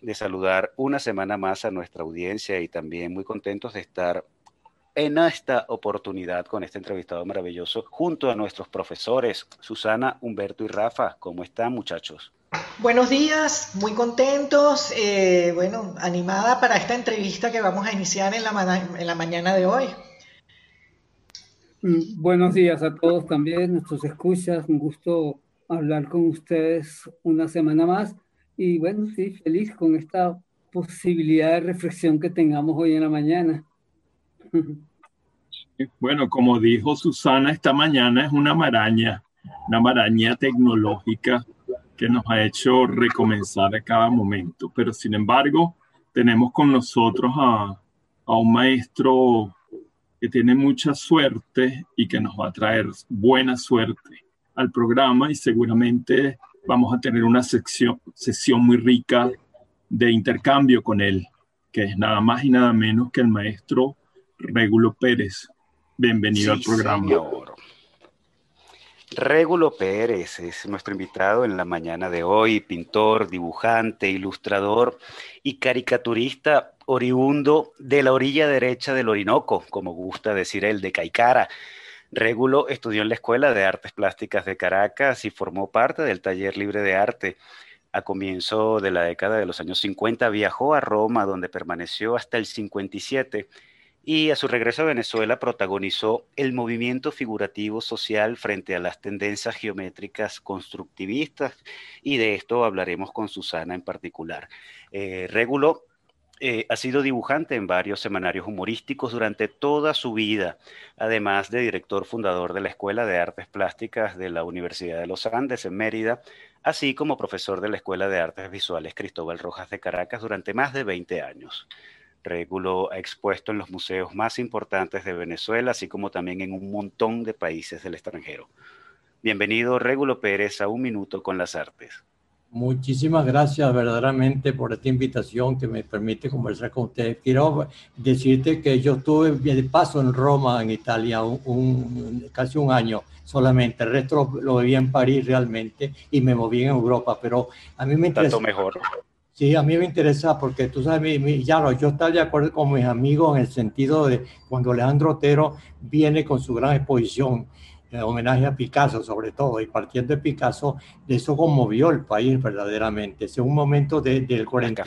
de saludar una semana más a nuestra audiencia y también muy contentos de estar en esta oportunidad con este entrevistado maravilloso junto a nuestros profesores Susana, Humberto y Rafa. ¿Cómo están muchachos? Buenos días, muy contentos, eh, bueno, animada para esta entrevista que vamos a iniciar en la, en la mañana de hoy. Mm, buenos días a todos también, nuestros escuchas, un gusto hablar con ustedes una semana más y bueno, sí, feliz con esta posibilidad de reflexión que tengamos hoy en la mañana. Bueno, como dijo Susana, esta mañana es una maraña, una maraña tecnológica que nos ha hecho recomenzar a cada momento. Pero sin embargo, tenemos con nosotros a, a un maestro que tiene mucha suerte y que nos va a traer buena suerte al programa y seguramente vamos a tener una sección, sesión muy rica de intercambio con él, que es nada más y nada menos que el maestro Régulo Pérez. Bienvenido al programa. Señor. Régulo Pérez es nuestro invitado en la mañana de hoy, pintor, dibujante, ilustrador y caricaturista oriundo de la orilla derecha del Orinoco, como gusta decir él, de Caicara Régulo estudió en la Escuela de Artes Plásticas de Caracas y formó parte del Taller Libre de Arte. A comienzo de la década de los años 50 viajó a Roma, donde permaneció hasta el 57 y a su regreso a Venezuela protagonizó el movimiento figurativo social frente a las tendencias geométricas constructivistas y de esto hablaremos con Susana en particular. Eh, Régulo eh, ha sido dibujante en varios semanarios humorísticos durante toda su vida, además de director fundador de la Escuela de Artes Plásticas de la Universidad de los Andes en Mérida, así como profesor de la Escuela de Artes Visuales Cristóbal Rojas de Caracas durante más de 20 años. Regulo ha expuesto en los museos más importantes de Venezuela, así como también en un montón de países del extranjero. Bienvenido, Régulo Pérez, a Un Minuto con las Artes. Muchísimas gracias verdaderamente por esta invitación que me permite conversar con ustedes. Quiero decirte que yo estuve de paso en Roma, en Italia, un, casi un año solamente. El resto lo, viví en París realmente y me moví en Europa, pero a mí me interesa. Tanto mejor. Sí, a mí me interesa porque tú sabes, mi, ya yo estoy de acuerdo con mis amigos en el sentido de cuando Alejandro Otero viene con su gran exposición homenaje a Picasso sobre todo, y partiendo de Picasso, eso conmovió el país verdaderamente. Es un momento de, del 40.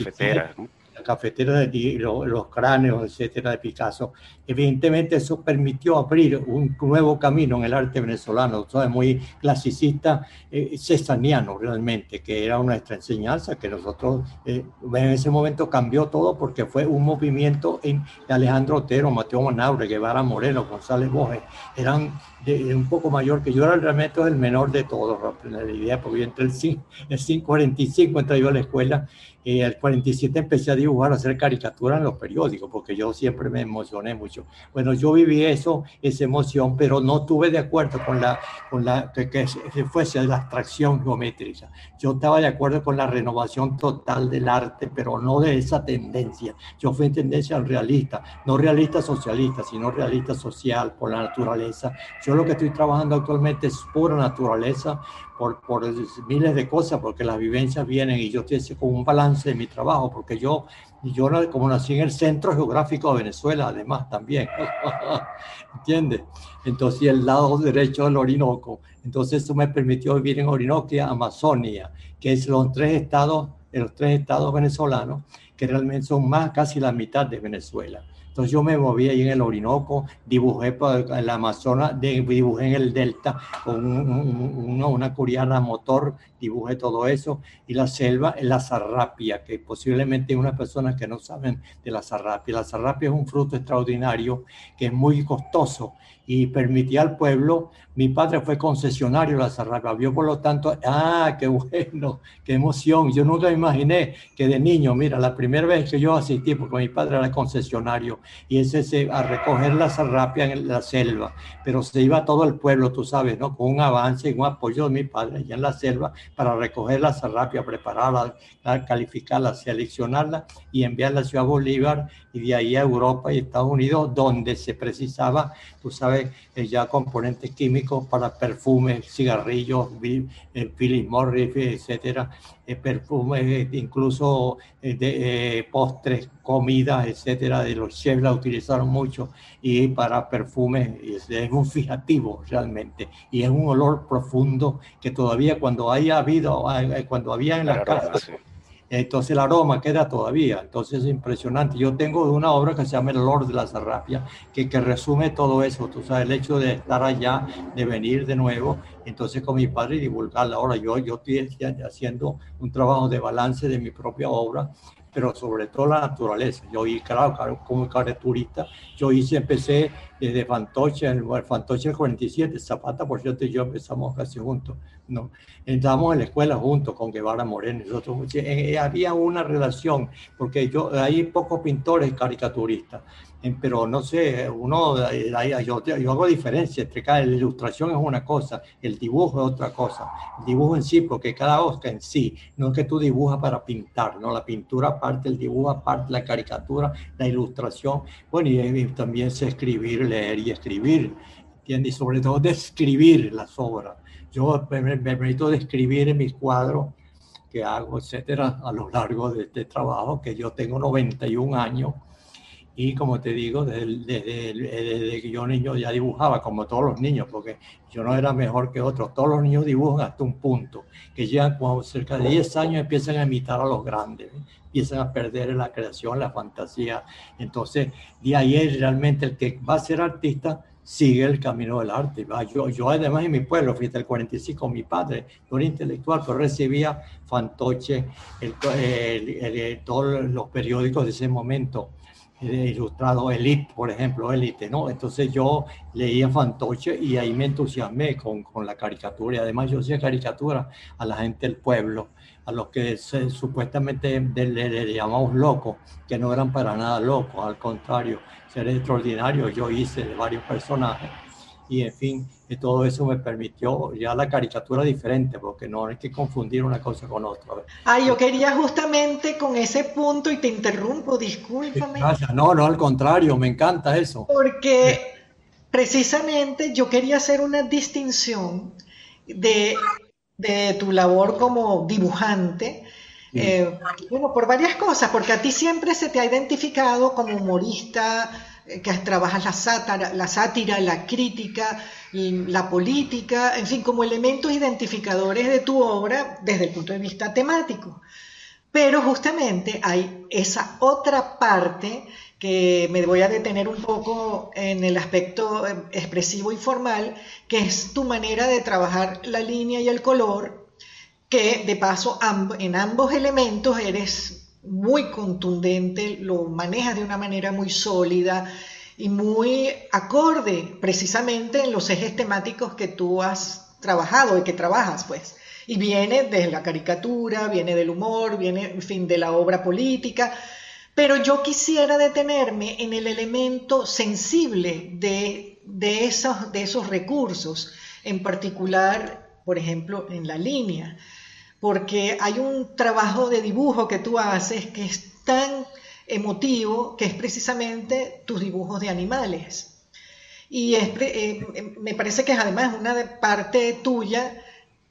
Cafetera, de los, cráneos, etcétera, de Picasso. Evidentemente eso permitió abrir un nuevo camino en el arte venezolano, ¿sabes? muy clasicista, eh, cesaniano realmente, que era nuestra enseñanza, que nosotros eh, en ese momento cambió todo porque fue un movimiento en Alejandro Otero, Mateo Manaure, Guevara Moreno, González Boje, eran un poco mayor que yo, era realmente el menor de todos, la idea, porque yo entré el 5, el 545, entré yo a la escuela, y el 47 empecé a dibujar, a hacer caricaturas en los periódicos, porque yo siempre me emocioné mucho. Bueno, yo viví eso, esa emoción, pero no tuve de acuerdo con la, con la que, que fuese la abstracción geométrica. Yo estaba de acuerdo con la renovación total del arte, pero no de esa tendencia. Yo fui en tendencia realista, no realista socialista, sino realista social, por la naturaleza. Yo lo que estoy trabajando actualmente es pura naturaleza, por, por miles de cosas, porque las vivencias vienen y yo estoy con un balance de mi trabajo, porque yo, yo como nací en el centro geográfico de Venezuela, además también, ¿entiendes? Entonces, el lado derecho del Orinoco. Entonces, eso me permitió vivir en Orinoco, Amazonia, que es los tres estados, los tres estados venezolanos, que realmente son más casi la mitad de Venezuela Entonces yo me moví ahí en el Orinoco, dibujé por el Amazonas, dibujé en el Delta con una curiana motor, dibujé todo eso, y la selva la zarrapia, que posiblemente hay unas personas que no saben de la zarrapia. La zarrapia es un fruto extraordinario que es muy costoso y permitía al pueblo. Mi padre fue concesionario de la Zarrapia, vio por lo tanto, ah, qué bueno, qué emoción. Yo nunca imaginé que de niño, mira, la primera vez que yo asistí, porque mi padre era concesionario, y ese se, a recoger la Zarrapia en la selva, pero se iba todo el pueblo, tú sabes, ¿no? Con un avance y un apoyo de mi padre allá en la selva para recoger la Zarrapia, prepararla, calificarla, seleccionarla y enviarla a Ciudad Bolívar y de ahí a Europa y Estados Unidos, donde se precisaba, tú sabes, eh, ya componentes químicos para perfumes, cigarrillos, eh, Philip Morris, etcétera, eh, perfumes, incluso de postres, comidas, etcétera, de los chefs la utilizaron mucho y para perfumes es, un fijativo realmente y es un olor profundo que todavía cuando haya habido, cuando había en las casas entonces el aroma queda todavía, entonces es impresionante. Yo tengo una obra que se llama El Lord de la Zarrapia, que, que resume todo eso, tú sabes, el hecho de estar allá, de venir de nuevo, entonces con mi padre y divulgarla. Ahora yo, yo estoy haciendo un trabajo de balance de mi propia obra, pero sobre todo la naturaleza. Yo, y claro, como caricaturista, yo hice, empecé desde Fantoche, el, Fantoche 47, Zapata, por cierto, y yo empezamos casi juntos, ¿no? Entramos en la escuela juntos con Guevara Moreno, nosotros, eh, había una relación, porque yo, hay pocos pintores caricaturistas, pero no sé, uno, yo, yo, hago diferencia entre cada, la ilustración es una cosa, el dibujo es otra cosa, el dibujo en sí, porque cada osca en sí, no es que tú dibujas para pintar, no, la pintura aparte, el dibujo aparte, la caricatura, la ilustración, bueno, y, también sé escribir, leer y escribir, ¿entiendes? Y sobre todo describir las obras. Yo me, me permito describir en mis cuadros que hago, etcétera, a lo largo de este trabajo, que yo tengo 91 años, y como te digo, desde, que yo niño ya dibujaba, como todos los niños, porque yo no era mejor que otros. Todos los niños dibujan hasta un punto, que llegan cuando cerca de 10 años empiezan a imitar a los grandes, empiezan a perder la creación, la fantasía. Entonces, de ahí realmente el que va a ser artista sigue el camino del arte. Yo, yo además en mi pueblo, fíjate, el 45, mi padre, un intelectual, pero recibía fantoche, todos los periódicos de ese momento ilustrado Elite, por ejemplo, Elite, ¿no? Entonces yo leía Fantoche y ahí me entusiasmé con, con la caricatura. Y además yo hacía caricatura a la gente del pueblo, a los que supuestamente le, llamamos locos, que no eran para nada locos, al contrario, seres extraordinarios, yo hice de varios personajes y en fin, y todo eso me permitió ya la caricatura diferente, porque no hay que confundir una cosa con otra. Ah, yo quería justamente con ese punto, y te interrumpo, discúlpame. Gracias, no, no, al contrario, me encanta eso. Porque precisamente yo quería hacer una distinción de, de tu labor como dibujante, eh, bueno, por varias cosas, porque a ti siempre se te ha identificado como humorista, eh, que trabajas la sátira, la crítica, la política, en fin, como elementos identificadores de tu obra desde el punto de vista temático. Pero justamente hay esa otra parte que me voy a detener un poco en el aspecto eh, expresivo y formal, que es tu manera de trabajar la línea y el color, que de paso en ambos elementos eres muy contundente, lo manejas de una manera muy sólida y muy acorde precisamente en los ejes temáticos que tú has trabajado y que trabajas, pues. Y viene desde la caricatura, viene del humor, viene, en fin, de la obra política. Pero yo quisiera detenerme en el elemento sensible de, de, esos, de esos recursos, en particular, por ejemplo, en la línea porque hay un trabajo de dibujo que tú haces que es tan emotivo que es precisamente tus dibujos de animales. Y eh, me parece que es además una parte tuya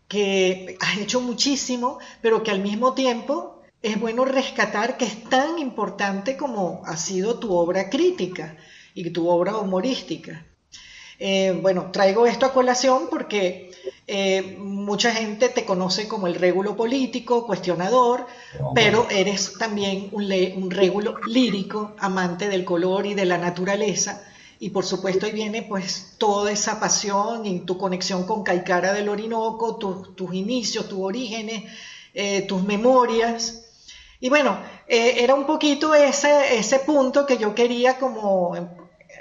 que has hecho muchísimo, pero que al mismo tiempo es bueno rescatar que es tan importante como ha sido tu obra crítica y tu obra humorística. Eh, bueno, traigo esto a colación porque eh, mucha gente te conoce como el régulo político, cuestionador, pero eres también un, un régulo lírico, amante del color y de la naturaleza. Y por supuesto ahí viene pues toda esa pasión y tu conexión con Caicara del Orinoco, tus inicios, tus orígenes, eh, tus memorias. Y bueno, eh, era un poquito ese, ese punto que yo quería como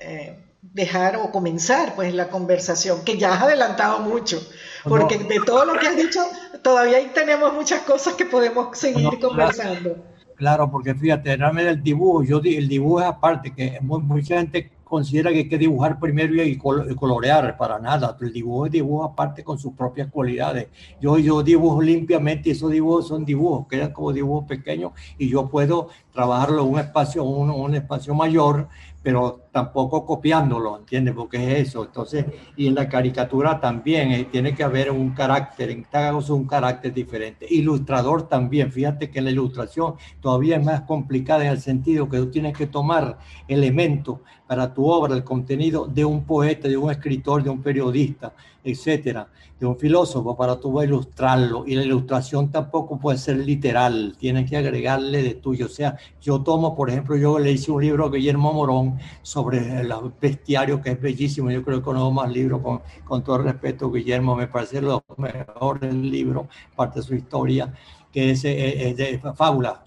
eh, dejar o comenzar pues la conversación, que ya has adelantado mucho, porque de todo lo que has dicho todavía tenemos muchas cosas que podemos seguir conversando. Claro, porque fíjate, dame del dibujo, yo el dibujo es aparte, que mucha gente considera que hay que dibujar primero y colorear, para nada. El dibujo es dibujo aparte con sus propias cualidades. Yo, yo dibujo limpiamente y esos dibujos son dibujos, quedan como dibujos pequeños y yo puedo trabajarlo en un espacio, un, un espacio mayor pero tampoco copiándolo, ¿entiendes? Porque es eso. Entonces, y en la caricatura también eh, tiene que haber un carácter, en cada un carácter diferente. Ilustrador también, fíjate que la ilustración todavía es más complicada en el sentido que tú tienes que tomar elementos para tu obra, el contenido de un poeta, de un escritor, de un periodista, etcétera, de un filósofo, para tú ilustrarlo. Y la ilustración tampoco puede ser literal, tienes que agregarle de tuyo. O sea, yo tomo, por ejemplo, yo le hice un libro a Guillermo Morón sobre el bestiario, que es bellísimo. Yo creo que no más libros, con, con todo el respeto, Guillermo, me parece lo mejor del libro, parte de su historia, que es, es de fábula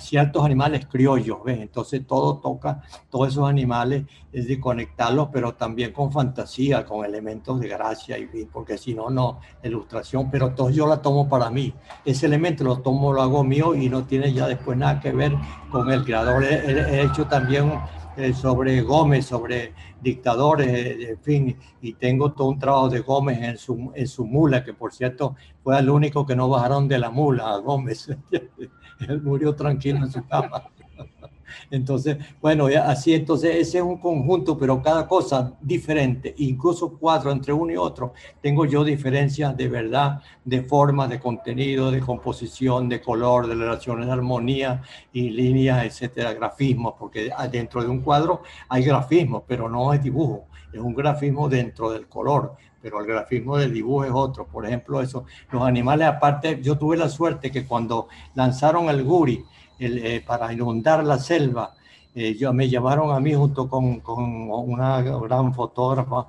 ciertos animales criollos, ¿ves? Entonces todo toca, todos esos animales es de conectarlos, pero también con fantasía, con elementos de gracia, y porque si no, no, ilustración, pero todo yo la tomo para mí. Ese elemento lo tomo, lo hago mío y no tiene ya después nada que ver con el creador. He, hecho también eh, sobre Gómez, sobre dictadores, eh, en fin, y tengo todo un trabajo de Gómez en su, en su mula, que por cierto fue el único que no bajaron de la mula, a Gómez. él murió tranquilo en su cama. Entonces, bueno, así, entonces ese es un conjunto, pero cada cosa diferente, incluso cuatro entre uno y otro, tengo yo diferencias de verdad, de forma, de contenido, de composición, de color, de relaciones de armonía y líneas, etcétera, grafismos, porque dentro de un cuadro hay grafismo, pero no es dibujo, es un grafismo dentro del color pero el grafismo del dibujo es otro. Por ejemplo, eso, los animales aparte, yo tuve la suerte que cuando lanzaron el guri eh, para inundar la selva, eh, yo, me llamaron a mí junto con, con, una gran fotógrafa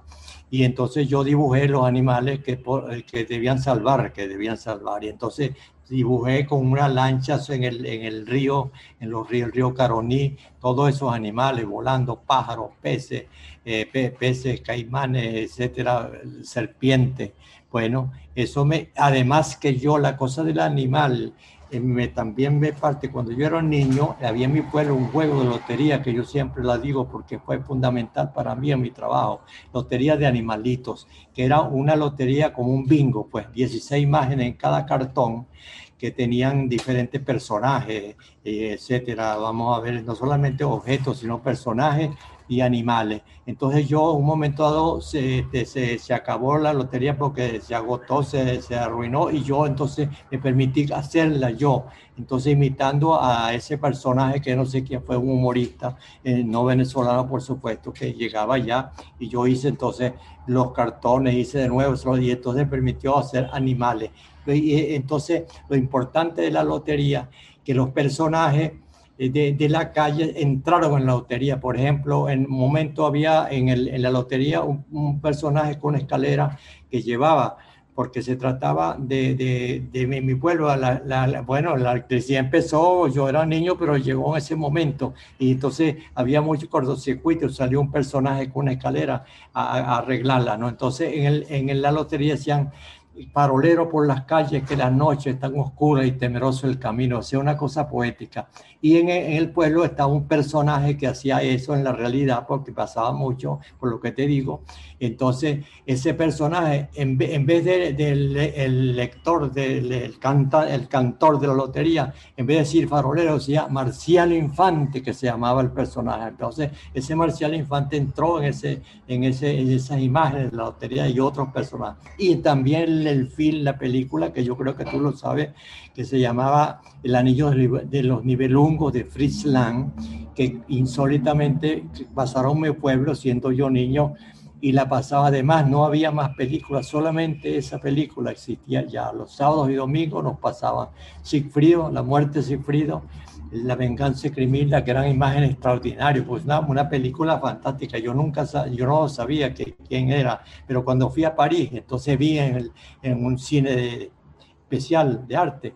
y entonces yo dibujé los animales que, eh, que debían salvar, que debían salvar. Y entonces dibujé con unas lanchas en el, en el río, en los ríos, el río Caroní, todos esos animales volando, pájaros, peces, eh, peces, caimanes, etcétera, serpientes. Bueno, eso me, además que yo, la cosa del animal, me, también me parte, cuando yo era un niño, había en mi pueblo un juego de lotería que yo siempre la digo porque fue fundamental para mí en mi trabajo, lotería de animalitos, que era una lotería como un bingo, pues 16 imágenes en cada cartón que tenían diferentes personajes, eh, etcétera. Vamos a ver, no solamente objetos, sino personajes y animales. Entonces yo, un momento dado, se, este, se, se, acabó la lotería porque se agotó, se, se, arruinó y yo entonces me permití hacerla yo. Entonces imitando a ese personaje que no sé quién fue, un humorista, eh, no venezolano por supuesto, que llegaba ya y yo hice entonces los cartones, hice de nuevo y entonces permitió hacer animales. Eh, entonces lo importante de la lotería, que los personajes de, de, la calle entraron en la lotería. Por ejemplo, en un momento había en, el, en la lotería un, personaje con escalera que llevaba, porque se trataba de, de, de mi, pueblo. La, la, bueno, la electricidad empezó, yo era niño, pero llegó en ese momento. Y entonces había mucho cortocircuito, salió un personaje con una escalera a, a arreglarla, ¿no? Entonces en, el, en la lotería decían parolero por las calles que la noche es tan oscura y temeroso el camino, o sea, una cosa poética. Y en, el pueblo estaba un personaje que hacía eso en la realidad, porque pasaba mucho, por lo que te digo. Entonces, ese personaje, en, vez del el lector, del el, canta, el cantor de la lotería, en vez de decir farolero, decía Marcial Infante, que se llamaba el personaje. Entonces, ese Marcial Infante entró en, ese, en, ese, en esas imágenes de la lotería y otros personajes. Y también el film, la película, que yo creo que tú lo sabes, que se llamaba El Anillo de los Nivelungos de Fritz Lang, que insólitamente pasaron mi pueblo, siendo yo niño, y la pasaba. Además, no había más películas, solamente esa película existía ya. Los sábados y domingos nos pasaban Sigfrido, La muerte de Sigfrido, La venganza de Crimilda, que eran imágenes extraordinarias, pues una, una película fantástica. Yo nunca yo no sabía que, quién era, pero cuando fui a París, entonces vi en, en un cine especial de arte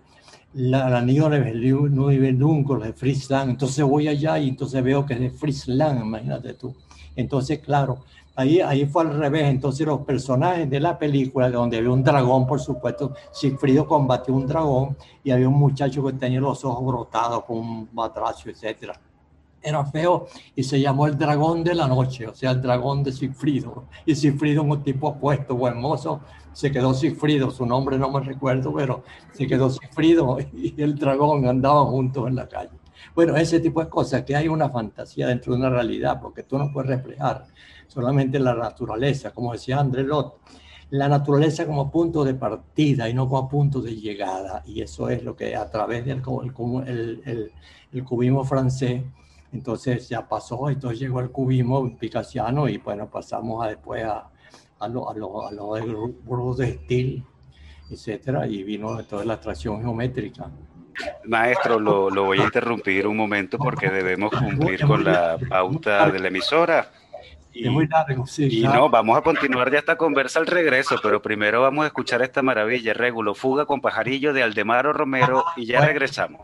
la, la niña de Nibelungo, de Friesland. Entonces voy allá y entonces veo que es de Friesland, imagínate tú. Entonces, claro, Ahí, ahí fue al revés. Entonces los personajes de la película, donde había un dragón, por supuesto, Sigfrido combatió un dragón y había un muchacho que tenía los ojos brotados con un matracio, etc. Era feo y se llamó el dragón de la noche, o sea, el dragón de Sigfrido. Y Sigfrido, un tipo apuesto, buen mozo, se quedó Sigfrido, su nombre no me recuerdo, pero se quedó Sigfrido y el dragón andaban juntos en la calle. Bueno, ese tipo de cosas, que hay una fantasía dentro de una realidad, porque tú no puedes reflejar solamente la naturaleza, como decía André Lot, la naturaleza como punto de partida y no como punto de llegada. Y eso es lo que a través del el, el, el, cubismo francés, entonces ya pasó, entonces llegó el cubismo picasiano y bueno, pasamos a después a, a lo, a lo, a lo de Steel, etcétera, y vino toda la atracción geométrica. Maestro, lo, lo, voy a interrumpir un momento porque debemos cumplir con la pauta de la emisora. Y, muy largo, sí. Y no, vamos a continuar ya esta conversa al regreso, pero primero vamos a escuchar esta maravilla, Régulo, Fuga con Pajarillo de Aldemaro Romero, y ya regresamos.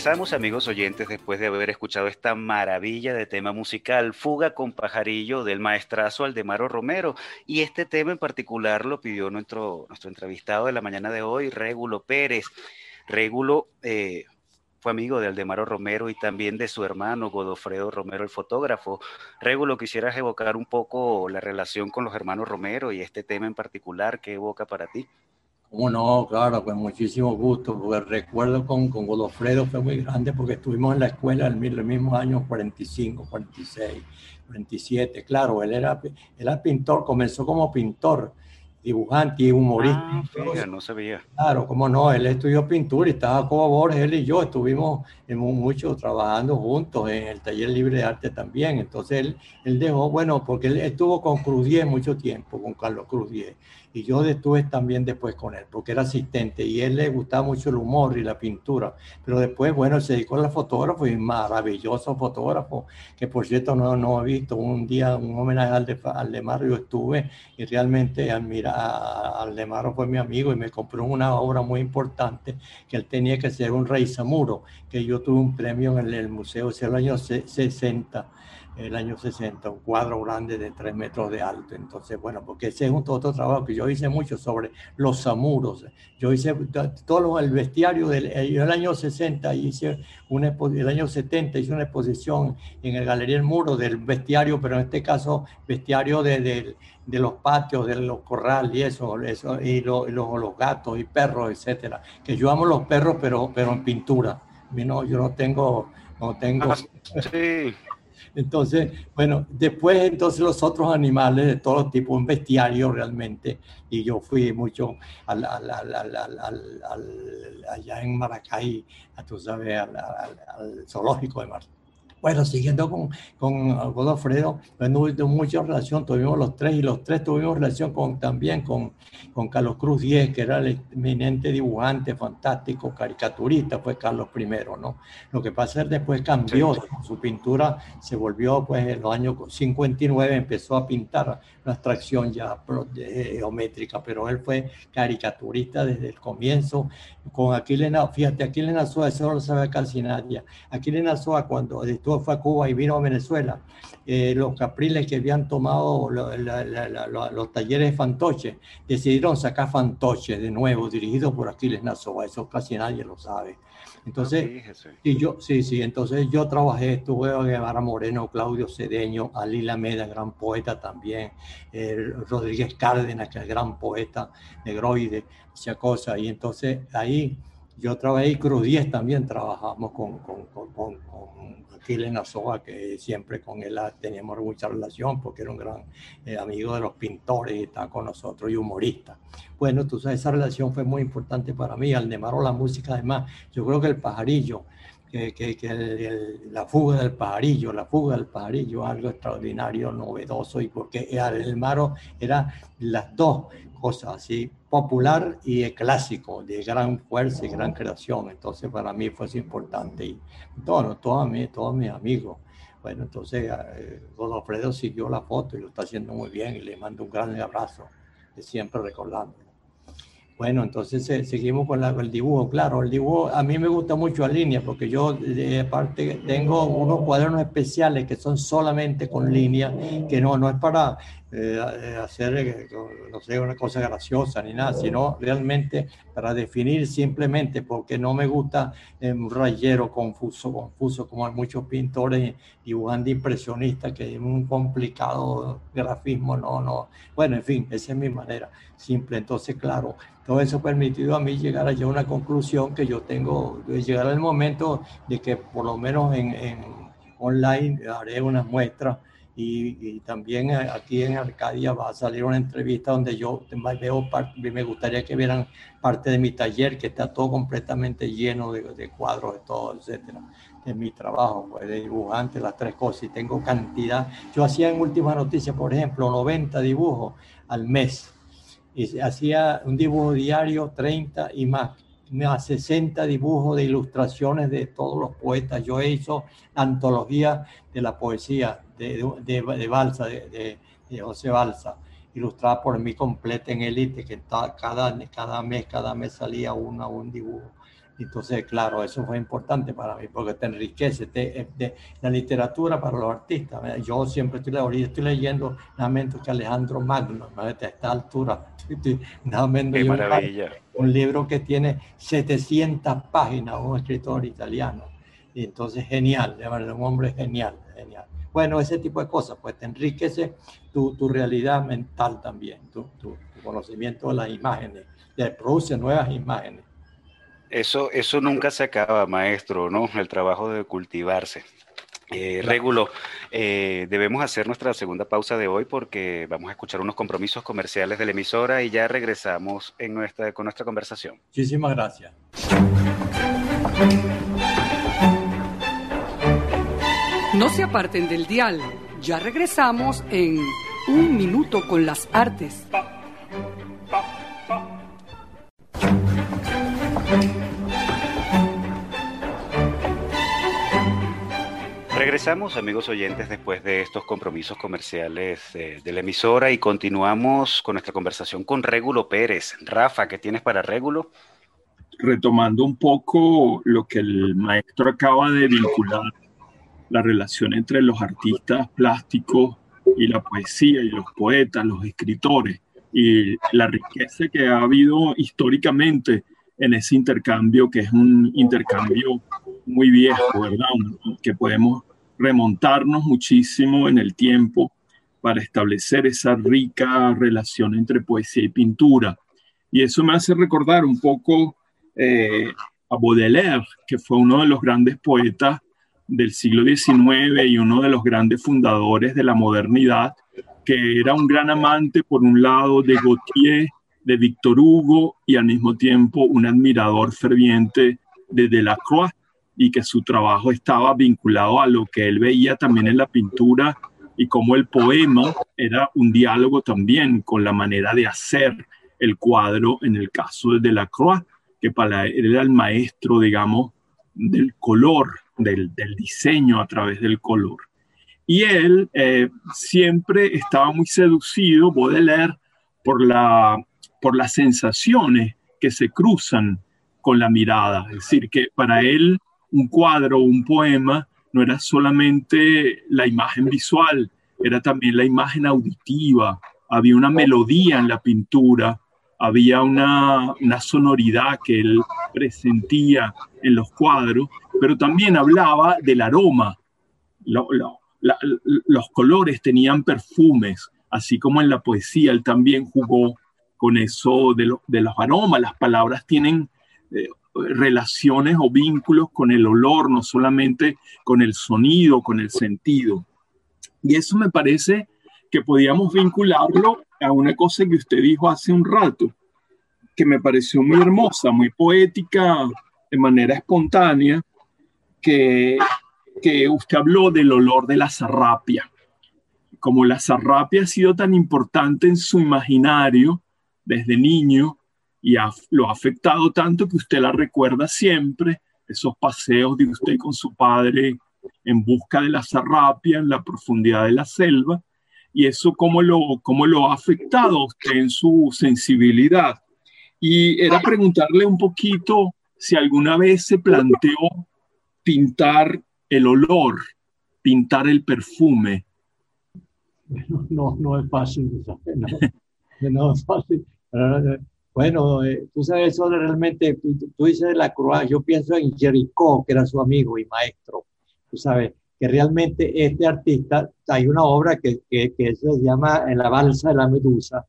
Regresamos, amigos oyentes, después de haber escuchado esta maravilla de tema musical, Fuga con Pajarillo del maestrazo Aldemaro Romero. Y este tema en particular lo pidió nuestro, nuestro entrevistado de la mañana de hoy, Régulo Pérez. Régulo, eh, fue amigo de Aldemaro Romero y también de su hermano Godofredo Romero, el fotógrafo. Regulo, quisieras evocar un poco la relación con los hermanos Romero y este tema en particular, ¿qué evoca para ti? Cómo no, claro, con muchísimo gusto, porque el recuerdo con, con Godofredo fue muy grande porque estuvimos en la escuela en el mismo año 45, 46, 47. Claro, él era, él era pintor, comenzó como pintor dibujante y humorista. Ah, no sabía. Claro, cómo no, él estudió pintura y estaba como Borges, él y yo estuvimos mucho trabajando juntos en el taller libre de arte también. Entonces él, él dejó, bueno, porque él estuvo con Cruz Diez mucho tiempo, con Carlos Cruz Diez y yo estuve también después con él, porque era asistente y él le gustaba mucho el humor y la pintura, pero después, bueno, se dedicó a la fotógrafo y maravilloso fotógrafo, que por cierto no, no he visto. Un día un homenaje al de, al de Mario, estuve y realmente admira, al de Mario fue mi amigo y me compró una obra muy importante que él tenía que ser un rey samuro, que yo tuve un premio en el, museo, ese el año 60 el año 60, un cuadro grande de 3 metros de alto. Entonces, bueno, porque ese es un otro trabajo que yo hice mucho sobre los samuros. Yo hice todo el bestiario del el año 60, hice una, el año 70 hice una exposición en el Galería El Muro del bestiario, pero en este caso bestiario de, de, los patios, de los corrales y eso, eso y, los, los gatos y perros, etcétera. Que yo amo los perros, pero, pero en pintura. No, yo no tengo, no tengo. Ah, sí. Entonces, bueno, después entonces los otros animales de todo tipo, un bestiario realmente, y yo fui mucho al, allá en Maracay, a, tú sabes, al, zoológico de Maracay bueno, siguiendo con, con Godofredo, tuvimos mucha relación, tuvimos los tres y los tres tuvimos relación con, también con, con Carlos Cruz Diez, que era el eminente dibujante, fantástico, caricaturista, fue Carlos I, ¿no? Lo que pasa es que después cambió, su pintura se volvió, pues en los años 59 empezó a pintar una abstracción ya geométrica, pero él fue caricaturista desde el comienzo, con Aquiles, fíjate, Aquiles Nazoa, eso no lo sabe casi nadie, Aquiles Nazoa cuando fue a Cuba y vino a Venezuela, eh, los capriles que habían tomado los talleres de fantoche, decidieron sacar fantoche de nuevo, dirigido por Aquiles Nazoa, eso casi nadie lo sabe. Entonces, y yo, sí, sí, entonces yo trabajé, estuve a Guevara Moreno, Claudio Cedeño, Ali Lameda, gran poeta también, eh, Rodríguez Cárdenas, que es gran poeta, negroide, esa cosa, y entonces ahí yo trabajé y Cruz 10 también trabajamos con, con, con, con, Nazoa, que siempre con él teníamos mucha relación porque era un gran eh, amigo de los pintores y está con nosotros y humorista. Bueno, entonces esa relación fue muy importante para mí. Al Nemaro la música, además, yo creo que el pajarillo, que, que, la fuga del pajarillo, la fuga del pajarillo, algo extraordinario, novedoso, y porque el Maro era las dos cosas así, popular y clásico, de gran fuerza y gran creación. Entonces para mí fue importante y todo, todos, mis, todos mis amigos. Bueno, entonces eh, Godofredo siguió la foto y lo está haciendo muy bien y le mando un gran abrazo, de siempre recordándolo. Bueno, entonces eh, seguimos con, el dibujo. Claro, el dibujo a mí me gusta mucho la línea porque yo de aparte tengo unos cuadernos especiales que son solamente con línea, que no, no es para eh, eh, hacer, eh, no sé, una cosa graciosa ni nada, sino realmente para definir simplemente, porque no me gusta un rayero confuso, confuso, como hay muchos pintores dibujando impresionistas, que es un complicado grafismo, no, no. Bueno, en fin, esa es mi manera simple. Entonces, claro, todo eso ha permitido a mí llegar a una conclusión que yo tengo, llegar al momento de que por lo menos en, en online haré unas muestras y, también aquí en Arcadia va a salir una entrevista donde yo veo me gustaría que vieran parte de mi taller que está todo completamente lleno de, cuadros, de todo, etcétera, de mi trabajo, pues, de dibujante, las tres cosas, y tengo cantidad. Yo hacía en Última Noticia, por ejemplo, 90 dibujos al mes, y hacía un dibujo diario, 30 y más más 60 dibujos de ilustraciones de todos los poetas. Yo he hecho antología de la poesía de, de, de Balsa, de, de, José Balsa, ilustrada por mí completa en élite, que cada, cada mes, cada mes salía uno un dibujo Entonces, claro, eso fue importante para mí porque te enriquece te, de, la literatura para los artistas. Yo siempre estoy, ahorita estoy leyendo nada menos que Alejandro Magno, a esta altura. Menos Qué maravilla. Un, libro que tiene 700 páginas, un escritor italiano. Y entonces, genial, de verdad, un hombre genial, genial. Bueno, ese tipo de cosas, pues te enriquece tu, tu realidad mental también, tu, tu, tu conocimiento de las imágenes, te produce nuevas imágenes. Eso, eso nunca se acaba, maestro, ¿no? El trabajo de cultivarse. Eh, Régulo, eh, debemos hacer nuestra segunda pausa de hoy porque vamos a escuchar unos compromisos comerciales de la emisora y ya regresamos en nuestra, con nuestra conversación. Muchísimas gracias. No se aparten del dial, ya regresamos en Un Minuto con las Artes. Regresamos, amigos oyentes, después de estos compromisos comerciales eh, de la emisora y continuamos con nuestra conversación con Régulo Pérez. Rafa, ¿qué tienes para Régulo? Retomando un poco lo que el maestro acaba de vincular, la relación entre los artistas plásticos y la poesía y los poetas, los escritores, y la riqueza que ha habido históricamente en ese intercambio, que es un intercambio muy viejo, ¿verdad? Que podemos remontarnos muchísimo en el tiempo para establecer esa rica relación entre poesía y pintura. Y eso me hace recordar un poco eh, a Baudelaire, que fue uno de los grandes poetas del siglo XIX y uno de los grandes fundadores de la modernidad, que era un gran amante, por un lado, de Gautier, de Victor Hugo y al mismo tiempo un admirador ferviente de Delacroix y que su trabajo estaba vinculado a lo que él veía también en la pintura y como el poema era un diálogo también con la manera de hacer el cuadro en el caso de Delacroix, que para él era el maestro, digamos, del color, del, diseño a través del color. Y él eh, siempre estaba muy seducido, Baudelaire, por, la, por las sensaciones que se cruzan con la mirada. Es decir, que para él un cuadro un poema no era solamente la imagen visual, era también la imagen auditiva, había una melodía en la pintura, había una, sonoridad que él presentía en los cuadros, pero también hablaba del aroma. los colores tenían perfumes, así como en la poesía él también jugó con eso de, de los aromas. Las palabras tienen eh, relaciones o vínculos con el olor, no solamente con el sonido, con el sentido. Y eso me parece que podíamos vincularlo a una cosa que usted dijo hace un rato, que me pareció muy hermosa, muy poética, de manera espontánea, que, que usted habló del olor de la zarrapia. Como la zarrapia ha sido tan importante en su imaginario desde niño, y lo ha afectado tanto que usted la recuerda siempre, esos paseos de usted con su padre en busca de la zarrapia en la profundidad de la selva, y eso cómo lo, cómo lo ha afectado usted en su sensibilidad. Y era preguntarle un poquito si alguna vez se planteó pintar el olor, pintar el perfume. No, no es fácil, no, no es fácil. Bueno, eh, tú sabes, eso realmente, tú, dices la Croix, yo pienso en Jericó, que era su amigo y maestro, tú sabes, que realmente este artista, hay una obra que, que, que se llama la balsa de la medusa,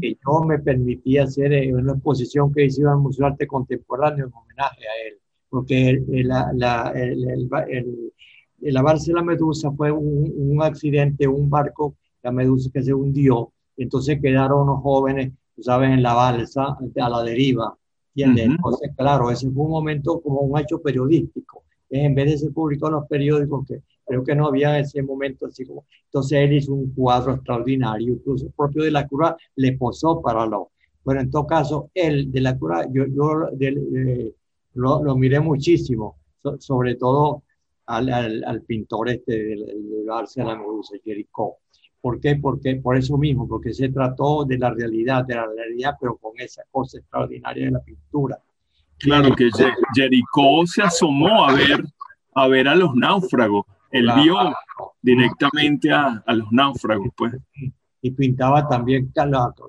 que yo me permití hacer en una exposición que hice en el Museo de Arte Contemporáneo en homenaje a él, porque la, la, el, la balsa de la medusa fue un, un accidente, un barco, la medusa que se hundió, entonces quedaron unos jóvenes sabes, en la balsa, a la deriva. ¿Entiendes? Entonces, claro, ese fue un momento como un hecho periodístico. En vez de ser publicado en los periódicos, que creo que no había en ese momento así como. Entonces él hizo un cuadro extraordinario, incluso el propio de la cura le posó para lo. Pero en todo caso, él de la cura, yo, yo lo, lo, miré muchísimo, sobre todo al, al, pintor este de, de, de Medusa, Jericó. ¿Por qué? Porque, por eso mismo, porque se trató de la realidad, de la realidad, pero con esa cosa extraordinaria de la pintura. Claro que Jericó se asomó a ver, a ver a los náufragos. Él vio directamente a, a, los náufragos, pues. Y pintaba también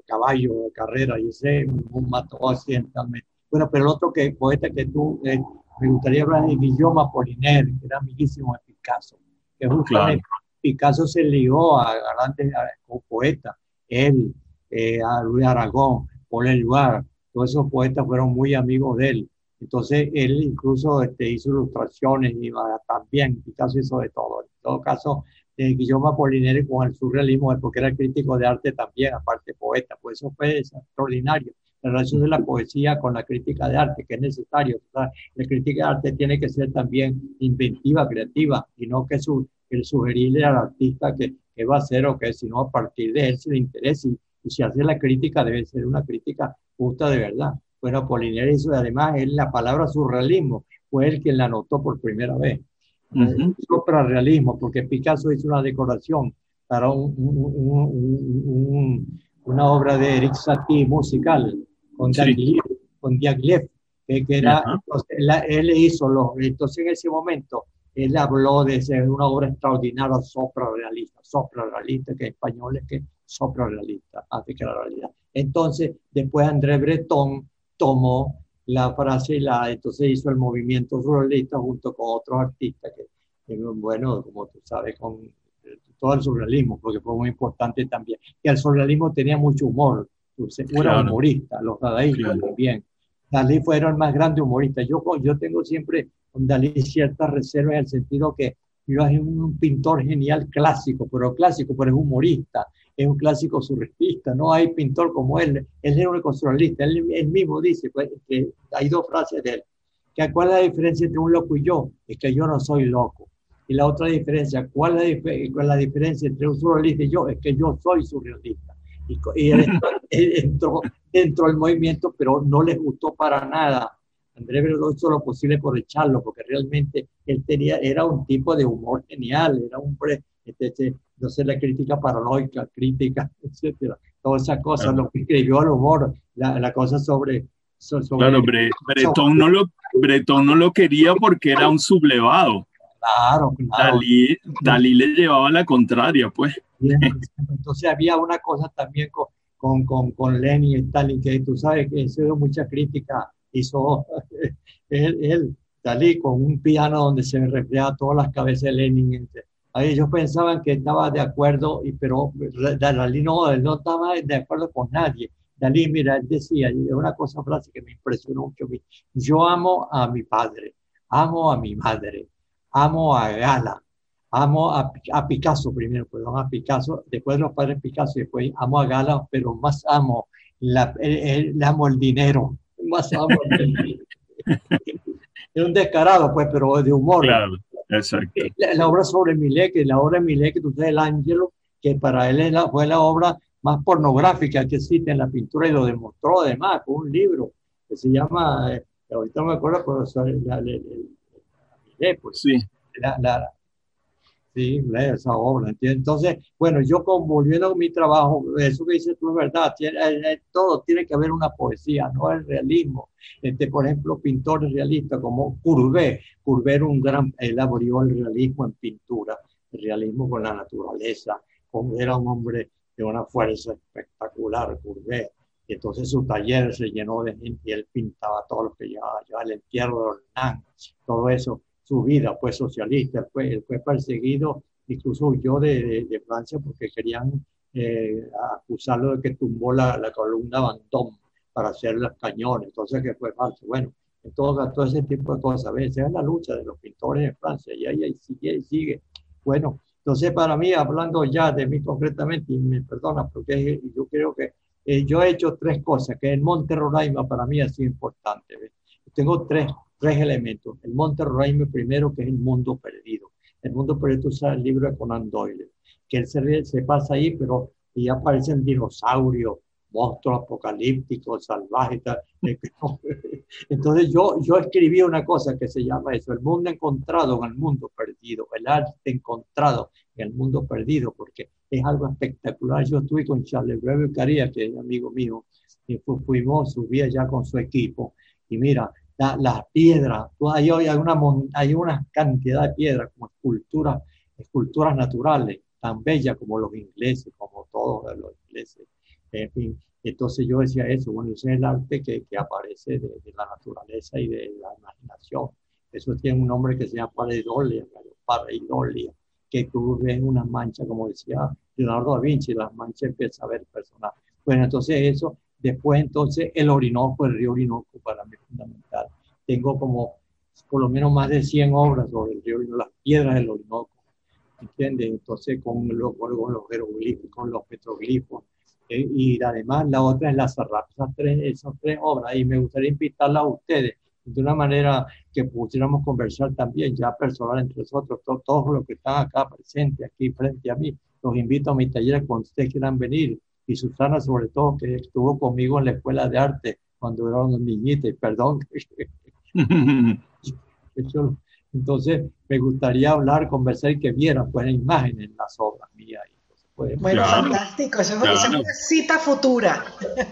caballo de carrera y ese un mató accidentalmente. Bueno, pero el otro que, poeta que tú, eh, me gustaría hablar de Guillaume Apollinaire, que era amiguísimo de Picasso, que justamente Picasso se ligó a grandes como poeta, él, eh, a Luis Aragón, Paul Eluard, todos esos poetas fueron muy amigos de él. Entonces, él incluso este, hizo ilustraciones y también, Picasso hizo de todo. En todo caso, eh, Guillermo Apollinaire con el surrealismo, porque era crítico de arte también, aparte poeta, pues eso fue extraordinario. La relación de la poesía con la crítica de arte, que es necesario. la crítica de arte tiene que ser también inventiva, creativa, y no que su, el sugerirle al artista que, que va a hacer o que, sino a partir de él se le interese y, y si hace la crítica debe ser una crítica justa de verdad. Bueno, Apollinaire hizo, además, él, la palabra surrealismo fue el quien la anotó por primera vez. Uh -huh. porque Picasso hizo una decoración para un, un, una obra de Eric Satie musical con Diaghilev, con Diaghilev que, que, era, entonces, él hizo los, entonces en ese momento él habló de ser una obra extraordinaria, sopra realista, sopra realista, que en español es que sopra realista, hace que la realidad. Entonces, después André Breton tomó la frase y la, entonces hizo el movimiento surrealista junto con otros artistas que, bueno, como tú sabes, con todo el surrealismo, porque fue muy importante también. Y el surrealismo tenía mucho humor, era claro. humorista, los dadaístas claro. también. Dalí fueron el más grande humorista. Yo, yo tengo siempre con Dalí ciertas reservas en el sentido que yo es un pintor genial clásico, pero clásico, pero es humorista es un clásico surrealista, no hay pintor como él, él es un surrealista, él, mismo dice pues, hay dos frases de él, que cuál es la diferencia entre un loco y yo, es que yo no soy loco. Y la otra diferencia, ¿cuál es la, diferencia entre un surrealista y yo? Es que yo soy surrealista. Y, él, él entró dentro del movimiento, pero no le gustó para nada. Andrés Bredo hizo lo posible por echarlo, porque realmente él tenía, era un tipo de humor genial, era un hombre este, entonces la crítica paranoica, crítica, etcétera, todas esas cosas, lo que escribió al humor, la, la cosa sobre, sobre claro, Bre Bretón, no lo, Bretón no lo quería porque era un sublevado. Claro, claro. Dalí, Dalí le llevaba la contraria, pues. Entonces había una cosa también con, con, con, con Lenin y Stalin, que tú sabes que hizo mucha crítica, hizo él, él, Dalí, con un piano donde se reflejaba todas las cabezas de Lenin ellos pensaban que estaba de acuerdo, y, pero Dalí no, él no estaba de acuerdo con nadie. Dalí, mira, él decía, una cosa, frase que me impresionó mucho, yo amo a mi padre, amo a mi madre, amo a Gala, amo a, a Picasso primero, perdón, a Picasso, después los padres Picasso, después amo a Gala, pero más amo, la, el, amo el dinero, más amo el dinero. es un descarado, pues, pero de humor. Claro. Exacto. La, la, obra sobre Millet, la obra de tú sabes, el Ángelo, que para él la, fue la obra más pornográfica que existe en la pintura y lo demostró además con un libro que se llama, eh, ahorita no me acuerdo, pero la, la, Millet, pues, sí. la, la, Sí, esa obra. Entonces, bueno, yo con, volviendo a mi trabajo, eso que dices tú es verdad, tiene, eh, todo tiene que haber una poesía, no el realismo. Este, por ejemplo, pintores realistas como Courbet. Courbet un gran, él abrió el realismo en pintura, el realismo con la naturaleza, era un hombre de una fuerza espectacular, Courbet. Y entonces su taller se llenó de gente y él pintaba todo lo que llevaba, llevaba el entierro de Ornán, todo eso su vida fue socialista, fue, fue perseguido, incluso huyó de, de, Francia porque querían eh, acusarlo de que tumbó la, la columna Vendôme para hacer los cañones, entonces que fue falso. Bueno, todo, todo ese tipo de cosas, ¿ves? es la lucha de los pintores en Francia y ahí, ahí sigue, y sigue. Bueno, entonces para mí, hablando ya de mí concretamente, y me perdona porque yo creo que eh, yo he hecho tres cosas, que el Monte Roraima para mí ha sido importante. ¿ves? Tengo tres tres elementos. El Monte Roraima primero, que es el mundo perdido. El mundo perdido es el libro de Conan Doyle, que él se, se pasa ahí, pero y aparecen dinosaurios, monstruos apocalípticos, salvajes. Entonces yo, yo escribí una cosa que se llama eso, el mundo encontrado en el mundo perdido, el arte encontrado en el mundo perdido, porque es algo espectacular. Yo estuve con Charles Breve Caría, que es amigo mío, y fuimos, subía ya con su equipo, y mira, las piedras, hay, hay, una, hay una cantidad de piedras como esculturas, esculturas naturales, tan bellas como los ingleses, como todos los ingleses. En fin, entonces yo decía eso, bueno, ese es el arte que, que aparece de, la naturaleza y de la imaginación. Eso tiene un nombre que se llama pareidolia, pareidolia que tú ves una mancha, como decía Leonardo da Vinci, las manchas empieza a ver personal. Bueno, entonces eso, después entonces el Orinoco, el río Orinoco para mí es fundamental. Tengo como por lo menos más de 100 obras sobre el río Orinoco, las piedras del Orinoco, ¿entiendes? Entonces con, los, con los jeroglíficos, con los petroglifos, eh, y además la otra es la Zarrap, esas tres, esas tres obras, y me gustaría invitarlas a ustedes de una manera que pudiéramos conversar también ya personal entre nosotros, todos los que están acá presentes, aquí frente a mí, los invito a mi taller cuando ustedes quieran venir. Y Susana, sobre todo, que estuvo conmigo en la escuela de arte cuando era una niñita, y perdón. Entonces, me gustaría hablar, conversar y que vieran pues, imágenes en las obras mías. Pues, bueno, fantástico, eso, es una cita futura.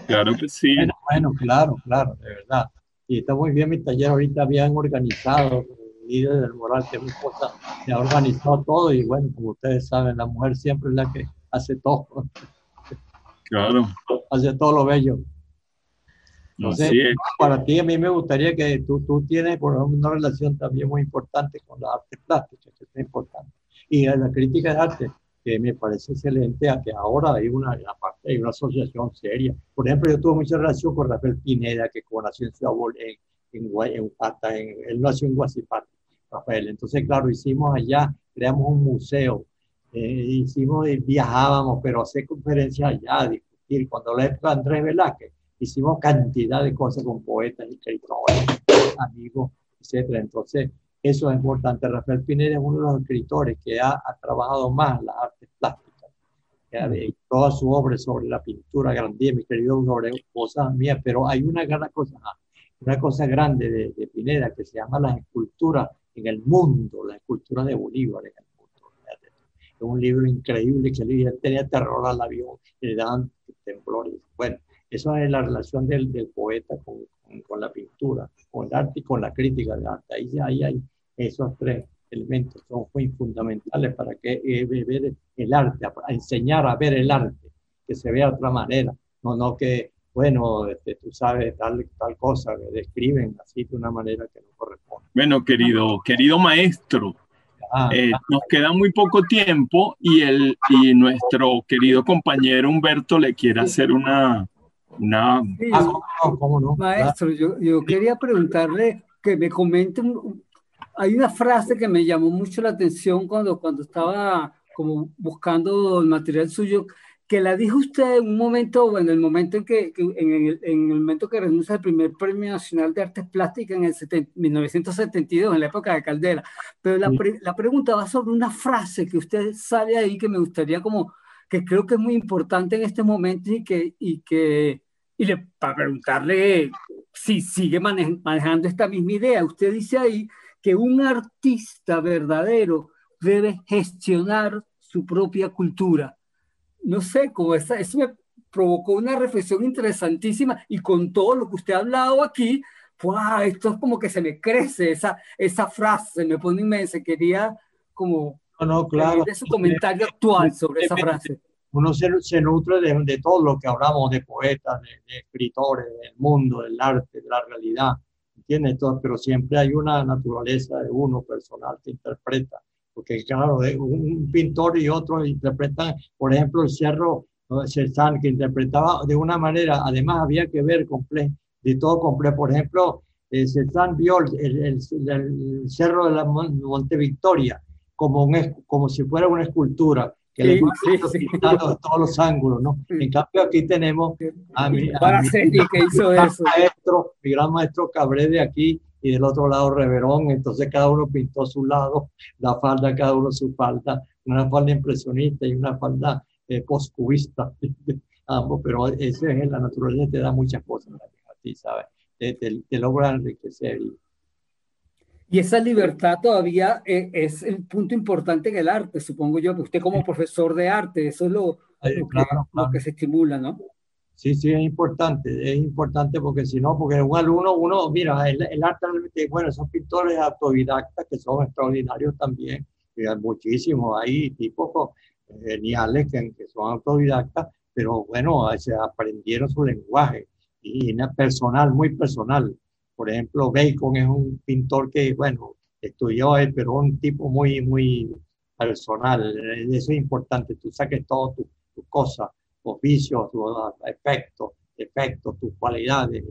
Claro que sí. bueno, claro, claro, de verdad y está muy bien mi taller ahorita bien organizado, el líder del moral que mi esposa me ha organizado todo y bueno, como ustedes saben, la mujer siempre es la que hace todo. Claro. Hace todo lo bello. Entonces, para ti, a mí me gustaría que tú, tú tienes por una relación también muy importante con la arte plástica, que es importante. Y la crítica de arte, que me parece excelente, a que ahora hay una, parte, hay una asociación seria. Por ejemplo, yo tuve mucha relación con Rafael Pineda, que nació en Ciudad en, en, en, en, él nació en Guasipata, Rafael. Entonces, claro, hicimos allá, creamos un museo, eh, hicimos, viajábamos, pero hacer conferencias allá, discutir. Cuando la época Andrés Velázquez, hicimos cantidad de cosas con poetas, escritores, amigos, etcétera. Entonces, eso es importante. Rafael Pineda es uno de los escritores que ha, trabajado más las artes plásticas. Toda su obra sobre la pintura grande, mi querido, sobre cosas mías, pero hay una gran cosa, una cosa grande de, de, Pineda que se llama las esculturas en el mundo, las esculturas de Bolívar en el un libro increíble que él tenía terror al avión, le daban temblores. Bueno, eso es la relación del, del poeta con, con, la pintura, con el arte y con la crítica del arte. Ahí, ahí hay esos tres elementos son muy fundamentales para que eh, ver el arte, a, enseñar a ver el arte, que se vea de otra manera, no, no que, bueno, este, tú sabes tal, tal cosa, que describen así de una manera que no corresponde. Bueno, querido, querido maestro, ah, eh, ah. nos queda muy poco tiempo y, el, y nuestro querido compañero Humberto le quiere hacer una... una... Ah, ¿cómo no? Maestro, yo, yo quería preguntarle que me comente hay una frase que me llamó mucho la atención cuando, cuando estaba como buscando el material suyo, que la dijo usted en un momento, en el momento en que, en, el, en, el, momento que renuncia al primer Premio Nacional de Artes Plásticas en el 1972, en la época de Caldera. Pero la, la pregunta va sobre una frase que usted sale ahí que me gustaría como, que creo que es muy importante en este momento y que, y que, y le, para preguntarle si sigue manejando esta misma idea. Usted dice ahí que un artista verdadero debe gestionar su propia cultura. No sé, cómo esa, eso me provocó una reflexión interesantísima y con todo lo que usted ha hablado aquí, wow, esto es como que se me crece esa, esa frase, se me pone inmensa. Quería como no, claro. de su comentario actual sobre esa frase. Uno se, se nutre de, de, todo lo que hablamos de poetas, de, de escritores, del mundo, del arte, de la realidad tiene todo, pero siempre hay una naturaleza de uno personal que interpreta, porque claro, un pintor y otro interpretan, por ejemplo, el cerro Cezanne, que interpretaba de una manera, además había que ver de todo completo, por ejemplo, eh, Cezanne vio el, el, cerro de la Monte Victoria como, un, como si fuera una escultura, que le sí, todos los ángulos, ¿no? En cambio aquí tenemos a mi, a mi, que hizo eso. maestro, mi gran maestro Cabré de aquí y del otro lado Reverón, entonces cada uno pintó su lado, la falda, cada uno su falda, una falda impresionista y una falda eh, postcubista, ambos, pero esa es la naturaleza, te da muchas cosas a ti, ¿sabes? Te, te, te logra enriquecer y, y esa libertad todavía eh, es el punto importante en el arte, supongo yo, que usted como profesor de arte, eso es lo, lo, que, se estimula, ¿no? Sí, sí, es importante, es importante porque si no, porque un alumno, uno, mira, el, arte realmente, bueno, son pintores autodidactas que son extraordinarios también, hay muchísimos, hay tipos geniales que, que son autodidactas, pero bueno, se aprendieron su lenguaje y personal, muy personal. Por ejemplo, Bacon es un pintor que, bueno, estudió él, pero un tipo muy, muy personal. Eso es importante, tú saques todo tus tu cosas oficios, efectos, efectos, tus cualidades.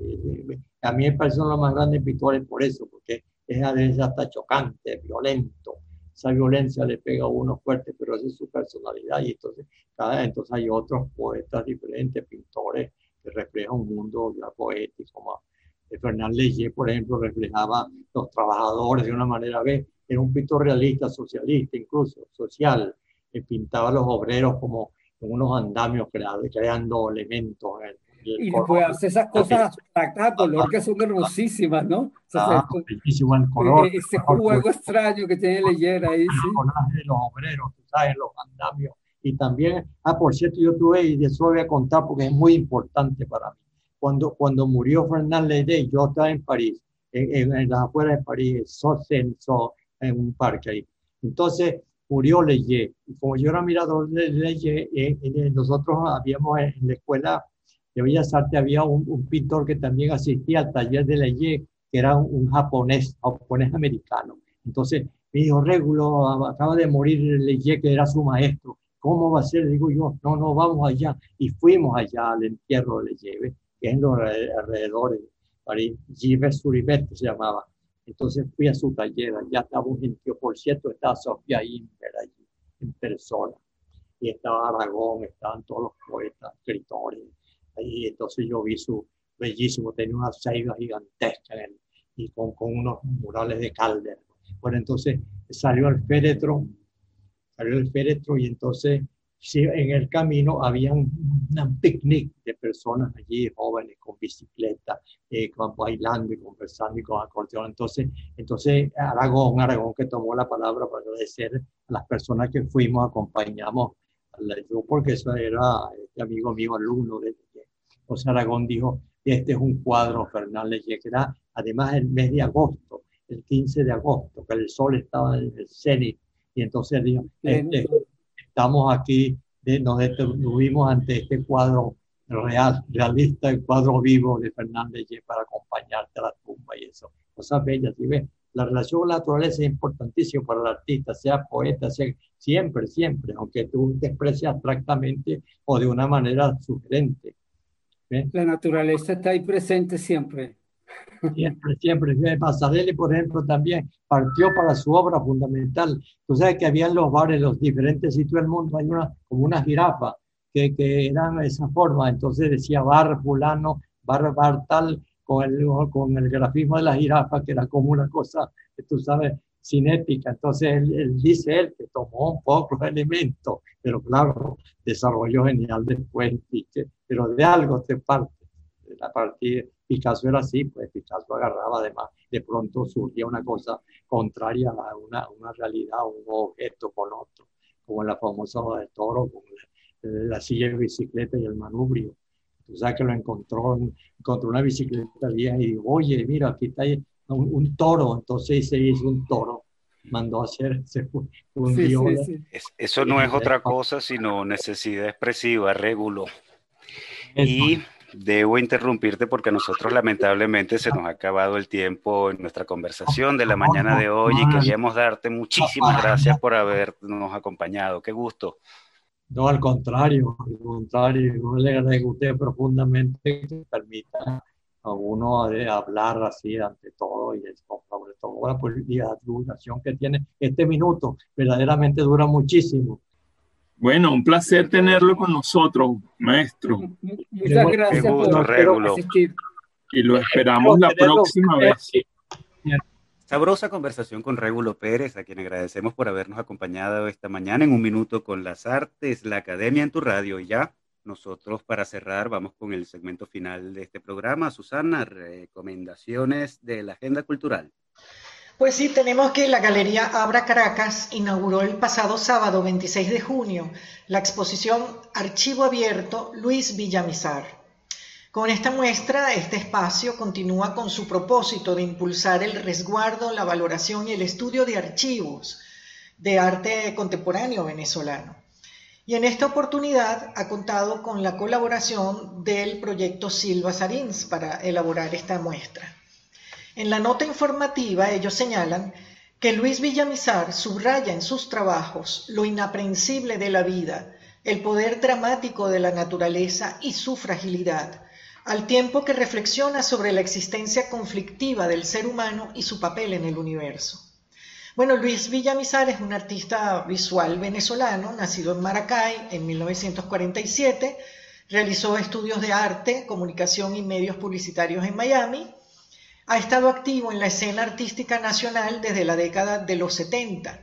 A mí me parecen los más grandes pintores por eso, porque es a veces hasta chocante, violento. Esa violencia le pega a uno fuerte, pero esa es su personalidad. Y entonces, cada, entonces hay otros poetas diferentes, pintores, que reflejan un mundo ya poético. Como Fernán Leger, por ejemplo, reflejaba los trabajadores de una manera, ve, era un pintor realista, socialista, incluso social, que pintaba a los obreros como unos andamios creando elementos. y después hace esas cosas abstractas color que son hermosísimas, ¿no? Ah, el color. Ese juego extraño que tiene Leyer ahí. Sí. de los obreros, tú sabes, los andamios. Y también, ah, por cierto, yo tuve, y de eso voy a contar porque es muy importante para mí. Cuando, cuando murió Fernand Lede, yo estaba en París, en, en, las afueras de París, en, en un parque ahí. Entonces, murió Leye. Y como yo era mirador de Leye, eh, eh, nosotros habíamos en la escuela de Bellas Artes, había un, pintor que también asistía al taller de Leye, que era un, japonés, japonés americano. Entonces me dijo, Régulo, acaba de morir Leye, que era su maestro. ¿Cómo va a ser? Digo yo, no, no, vamos allá. Y fuimos allá al entierro de Leye, que es en los alrededores de París. Suribet se llamaba. Entonces fui a su taller, ya estaba un gentío, por cierto, estaba Sofía Inver allí, en persona, y estaba Aragón, estaban todos los poetas, escritores, ahí entonces yo vi su bellísimo, tenía una ceiba gigantesca y con, con, unos murales de Calder. Bueno, entonces salió el féretro, salió el féretro y entonces sí, en el camino había un, picnic de personas allí, jóvenes con bicicleta, eh, bailando y conversando y con acordeón. Entonces, entonces Aragón, Aragón que tomó la palabra para agradecer a las personas que fuimos, acompañamos, yo porque eso era este amigo mío, alumno de José Aragón dijo, este es un cuadro Fernández que era además el mes de agosto, el 15 de agosto, que el sol estaba en el cenit, y entonces dijo, este, estamos aquí, nos detuvimos ante este cuadro real, realista, el cuadro vivo de Fernández para acompañarte a la tumba y eso. Cosas bellas, ¿sí ves? La relación con la naturaleza es importantísima para el artista, sea poeta, sea siempre, siempre, aunque tú te expreses abstractamente o de una manera sugerente. La naturaleza está ahí presente siempre. Siempre, siempre. Pasarelli, por ejemplo, también partió para su obra fundamental. Tú sabes que había en los bares, los diferentes sitios del mundo, hay una, como una jirafa que, que eran de esa forma. Entonces decía bar fulano, bar, bar tal, con el, con el grafismo de la jirafa, que era como una cosa, tú sabes, cinética. Entonces él, dice él que tomó un poco de elementos, pero claro, desarrolló genial después, pero de algo te parte. La partida Picasso era así, pues Picasso agarraba además, de pronto surgía una cosa contraria a una, una realidad, un objeto con otro, como la famosa del toro, con la, silla de bicicleta y el manubrio. Tú sabes que lo encontró, encontró una bicicleta vieja y dijo, oye, mira, aquí está un, toro, entonces se hizo un toro mandó a hacer, se un Eso no es otra cosa sino necesidad expresiva, régulo. Y Debo interrumpirte porque a nosotros lamentablemente se nos ha acabado el tiempo en nuestra conversación de la mañana de hoy y queríamos darte muchísimas gracias por habernos acompañado. Qué gusto. No, al contrario, al contrario, yo le agradezco profundamente que permita a uno de hablar así ante todo y sobre todo la divulgación que tiene este minuto, verdaderamente dura muchísimo bueno, un placer tenerlo con nosotros, maestro. Muchas gracias por asistir. Y lo esperamos la próxima vez. Sabrosa conversación con Régulo Pérez, a quien agradecemos por habernos acompañado esta mañana en un minuto con las artes, la academia en tu radio. Y ya nosotros para cerrar vamos con el segmento final de este programa. Susana, recomendaciones de la agenda cultural. Pues sí, tenemos que la Galería Abra Caracas inauguró el pasado sábado 26 de junio la exposición Archivo Abierto Luis Villamizar. Con esta muestra, este espacio continúa con su propósito de impulsar el resguardo, la valoración y el estudio de archivos de arte contemporáneo venezolano. Y en esta oportunidad ha contado con la colaboración del proyecto Silva Sarins para elaborar esta muestra. En la nota informativa ellos señalan que Luis Villamizar subraya en sus trabajos lo inaprensible de la vida, el poder dramático de la naturaleza y su fragilidad, al tiempo que reflexiona sobre la existencia conflictiva del ser humano y su papel en el universo. Bueno, Luis Villamizar es un artista visual venezolano, nacido en Maracay en 1947, realizó estudios de arte, comunicación y medios publicitarios en Miami, ha estado activo en la escena artística nacional desde la década de los 70.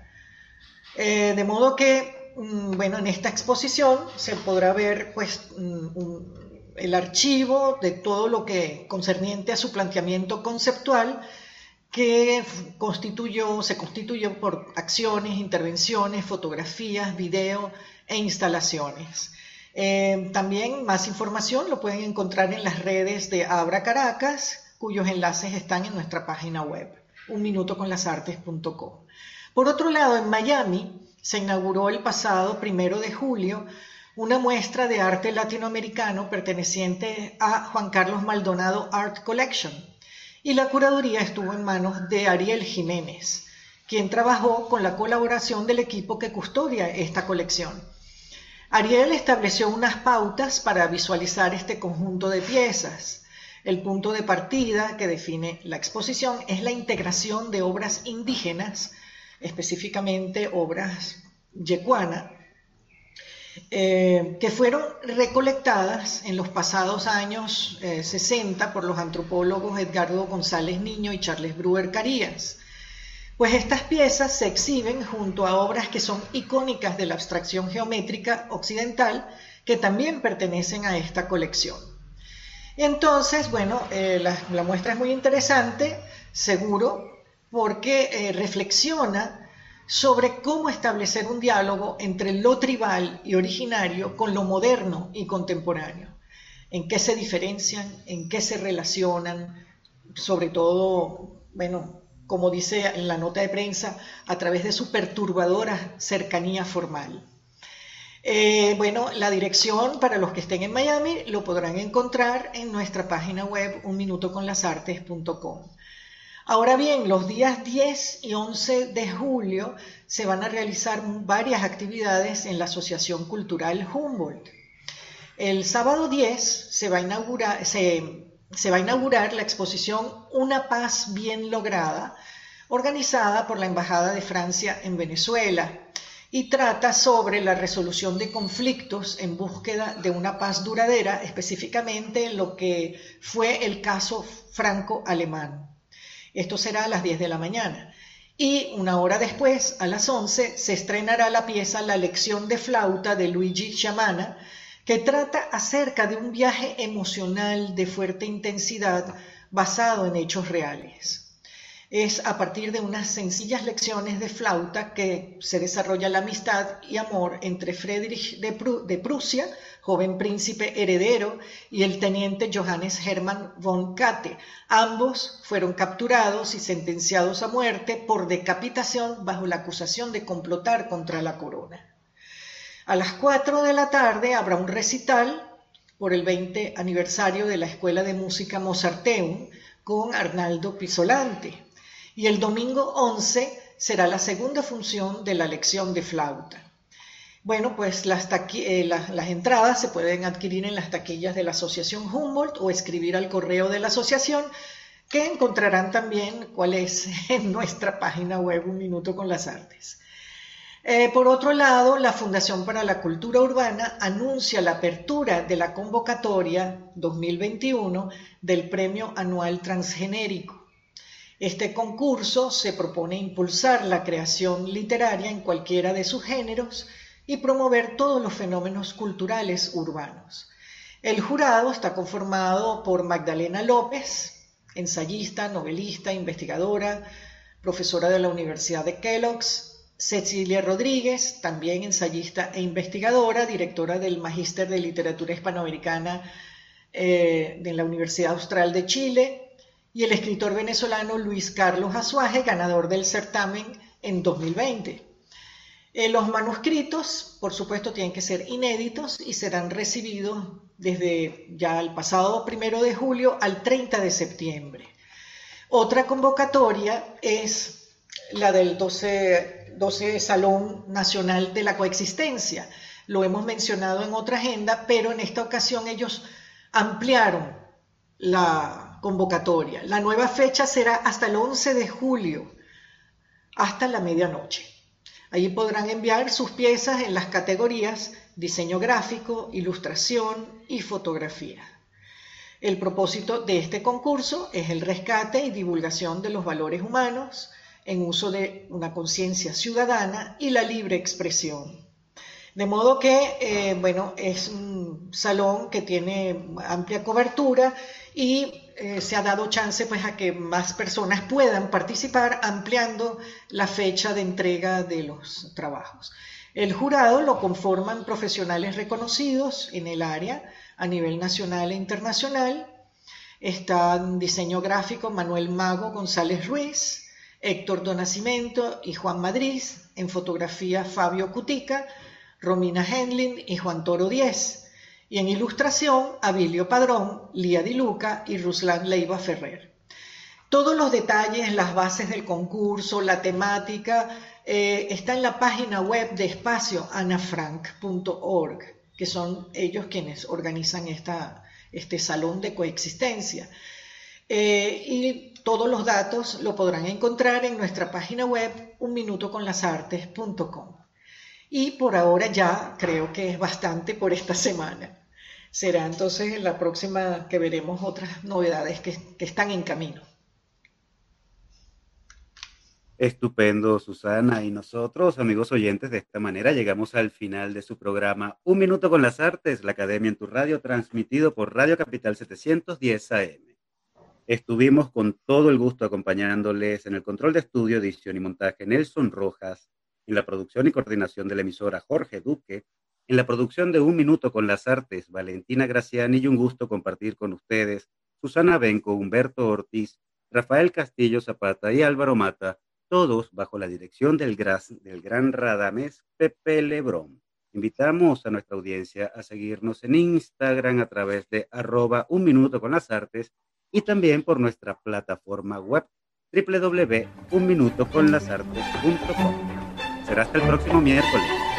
Eh, de modo que, mm, bueno, en esta exposición se podrá ver pues, mm, el archivo de todo lo que concerniente a su planteamiento conceptual que constituyó, se constituyó por acciones, intervenciones, fotografías, video e instalaciones. Eh, también más información lo pueden encontrar en las redes de Abra Caracas, cuyos enlaces están en nuestra página web, unminutoconlasartes.com. Por otro lado, en Miami se inauguró el pasado primero de julio una muestra de arte latinoamericano perteneciente a Juan Carlos Maldonado Art Collection, y la curaduría estuvo en manos de Ariel Jiménez, quien trabajó con la colaboración del equipo que custodia esta colección. Ariel estableció unas pautas para visualizar este conjunto de piezas. El punto de partida que define la exposición es la integración de obras indígenas, específicamente obras yecuana, eh, que fueron recolectadas en los pasados años 60 eh, por los antropólogos Edgardo González Niño y Charles Brewer Carías. Pues estas piezas se exhiben junto a obras que son icónicas de la abstracción geométrica occidental, que también pertenecen a esta colección. Entonces, bueno, eh, la, muestra es muy interesante, seguro, porque reflexiona sobre cómo establecer un diálogo entre lo tribal y originario con lo moderno y contemporáneo. En qué se diferencian, en qué se relacionan, sobre todo, bueno, como dice en la nota de prensa, a través de su perturbadora cercanía formal. Eh, bueno, la dirección para los que estén en Miami lo podrán encontrar en nuestra página web unminutoconlasartes.com. Ahora bien, los días 10 y 11 de julio se van a realizar varias actividades en la Asociación Cultural Humboldt. El sábado 10 se va se, va a inaugurar la exposición Una paz bien lograda, organizada por la Embajada de Francia en Venezuela y trata sobre la resolución de conflictos en búsqueda de una paz duradera, específicamente lo que fue el caso franco-alemán. Esto será a las 10 de la mañana. Y una hora después, a las 11, se estrenará la pieza La lección de flauta de Luigi Chamana, que trata acerca de un viaje emocional de fuerte intensidad basado en hechos reales. Es a partir de unas sencillas lecciones de flauta que se desarrolla la amistad y amor entre Friedrich de, Prusia, joven príncipe heredero, y el teniente Johannes Hermann von Katte. Ambos fueron capturados y sentenciados a muerte por decapitación bajo la acusación de complotar contra la corona. A las 4 de la tarde habrá un recital por el 20 aniversario de la Escuela de Música Mozarteum con Arnaldo Pisolante y el domingo 11 será la segunda función de la lección de flauta. Bueno, pues las, eh, las, entradas se pueden adquirir en las taquillas de la Asociación Humboldt o escribir al correo de la asociación, que encontrarán también cuál es en nuestra página web Un Minuto con las Artes. Eh, por otro lado, la Fundación para la Cultura Urbana anuncia la apertura de la convocatoria 2021 del Premio Anual Transgenérico. Este concurso se propone impulsar la creación literaria en cualquiera de sus géneros y promover todos los fenómenos culturales urbanos. El jurado está conformado por Magdalena López, ensayista, novelista, investigadora, profesora de la Universidad de Kellogg's, Cecilia Rodríguez, también ensayista e investigadora, directora del Magíster de Literatura Hispanoamericana eh, de la Universidad Austral de Chile, y el escritor venezolano Luis Carlos Azuaje, ganador del certamen en 2020. Eh, los manuscritos, por supuesto, tienen que ser inéditos y serán recibidos desde ya el pasado primero de julio al 30 de septiembre. Otra convocatoria es la del 12, 12 Salón Nacional de la Coexistencia. Lo hemos mencionado en otra agenda, pero en esta ocasión ellos ampliaron la convocatoria. La nueva fecha será hasta el 11 de julio, hasta la medianoche. Allí podrán enviar sus piezas en las categorías diseño gráfico, ilustración y fotografía. El propósito de este concurso es el rescate y divulgación de los valores humanos en uso de una conciencia ciudadana y la libre expresión. De modo que, eh, bueno, es un salón que tiene amplia cobertura y eh, se ha dado chance pues a que más personas puedan participar ampliando la fecha de entrega de los trabajos. El jurado lo conforman profesionales reconocidos en el área a nivel nacional e internacional. Está en diseño gráfico Manuel Mago González Ruiz, Héctor Donacimento y Juan Madrid, en fotografía Fabio Cutica, Romina Henlin y Juan Toro Díez y en ilustración Abilio Padrón, Lía Di Luca y Ruslan Leiva Ferrer. Todos los detalles, las bases del concurso, la temática, eh, está en la página web de espacio anafrank.org, que son ellos quienes organizan esta, este salón de coexistencia. Eh, y todos los datos lo podrán encontrar en nuestra página web unminutoconlasartes.com. Y por ahora ya creo que es bastante por esta semana. Será entonces en la próxima que veremos otras novedades que, están en camino. Estupendo, Susana. Y nosotros, amigos oyentes, de esta manera llegamos al final de su programa Un Minuto con las Artes, la Academia en tu Radio, transmitido por Radio Capital 710 AM. Estuvimos con todo el gusto acompañándoles en el control de estudio, edición y montaje Nelson Rojas, en la producción y coordinación de la emisora Jorge Duque, en la producción de Un Minuto con las Artes, Valentina Graciani y un gusto compartir con ustedes Susana Benco, Humberto Ortiz, Rafael Castillo Zapata y Álvaro Mata, todos bajo la dirección del, del gran Radames Pepe Lebrón. Invitamos a nuestra audiencia a seguirnos en Instagram a través de arroba un minuto con las artes y también por nuestra plataforma web www.unminutoconlasartes.com. Será hasta el próximo miércoles.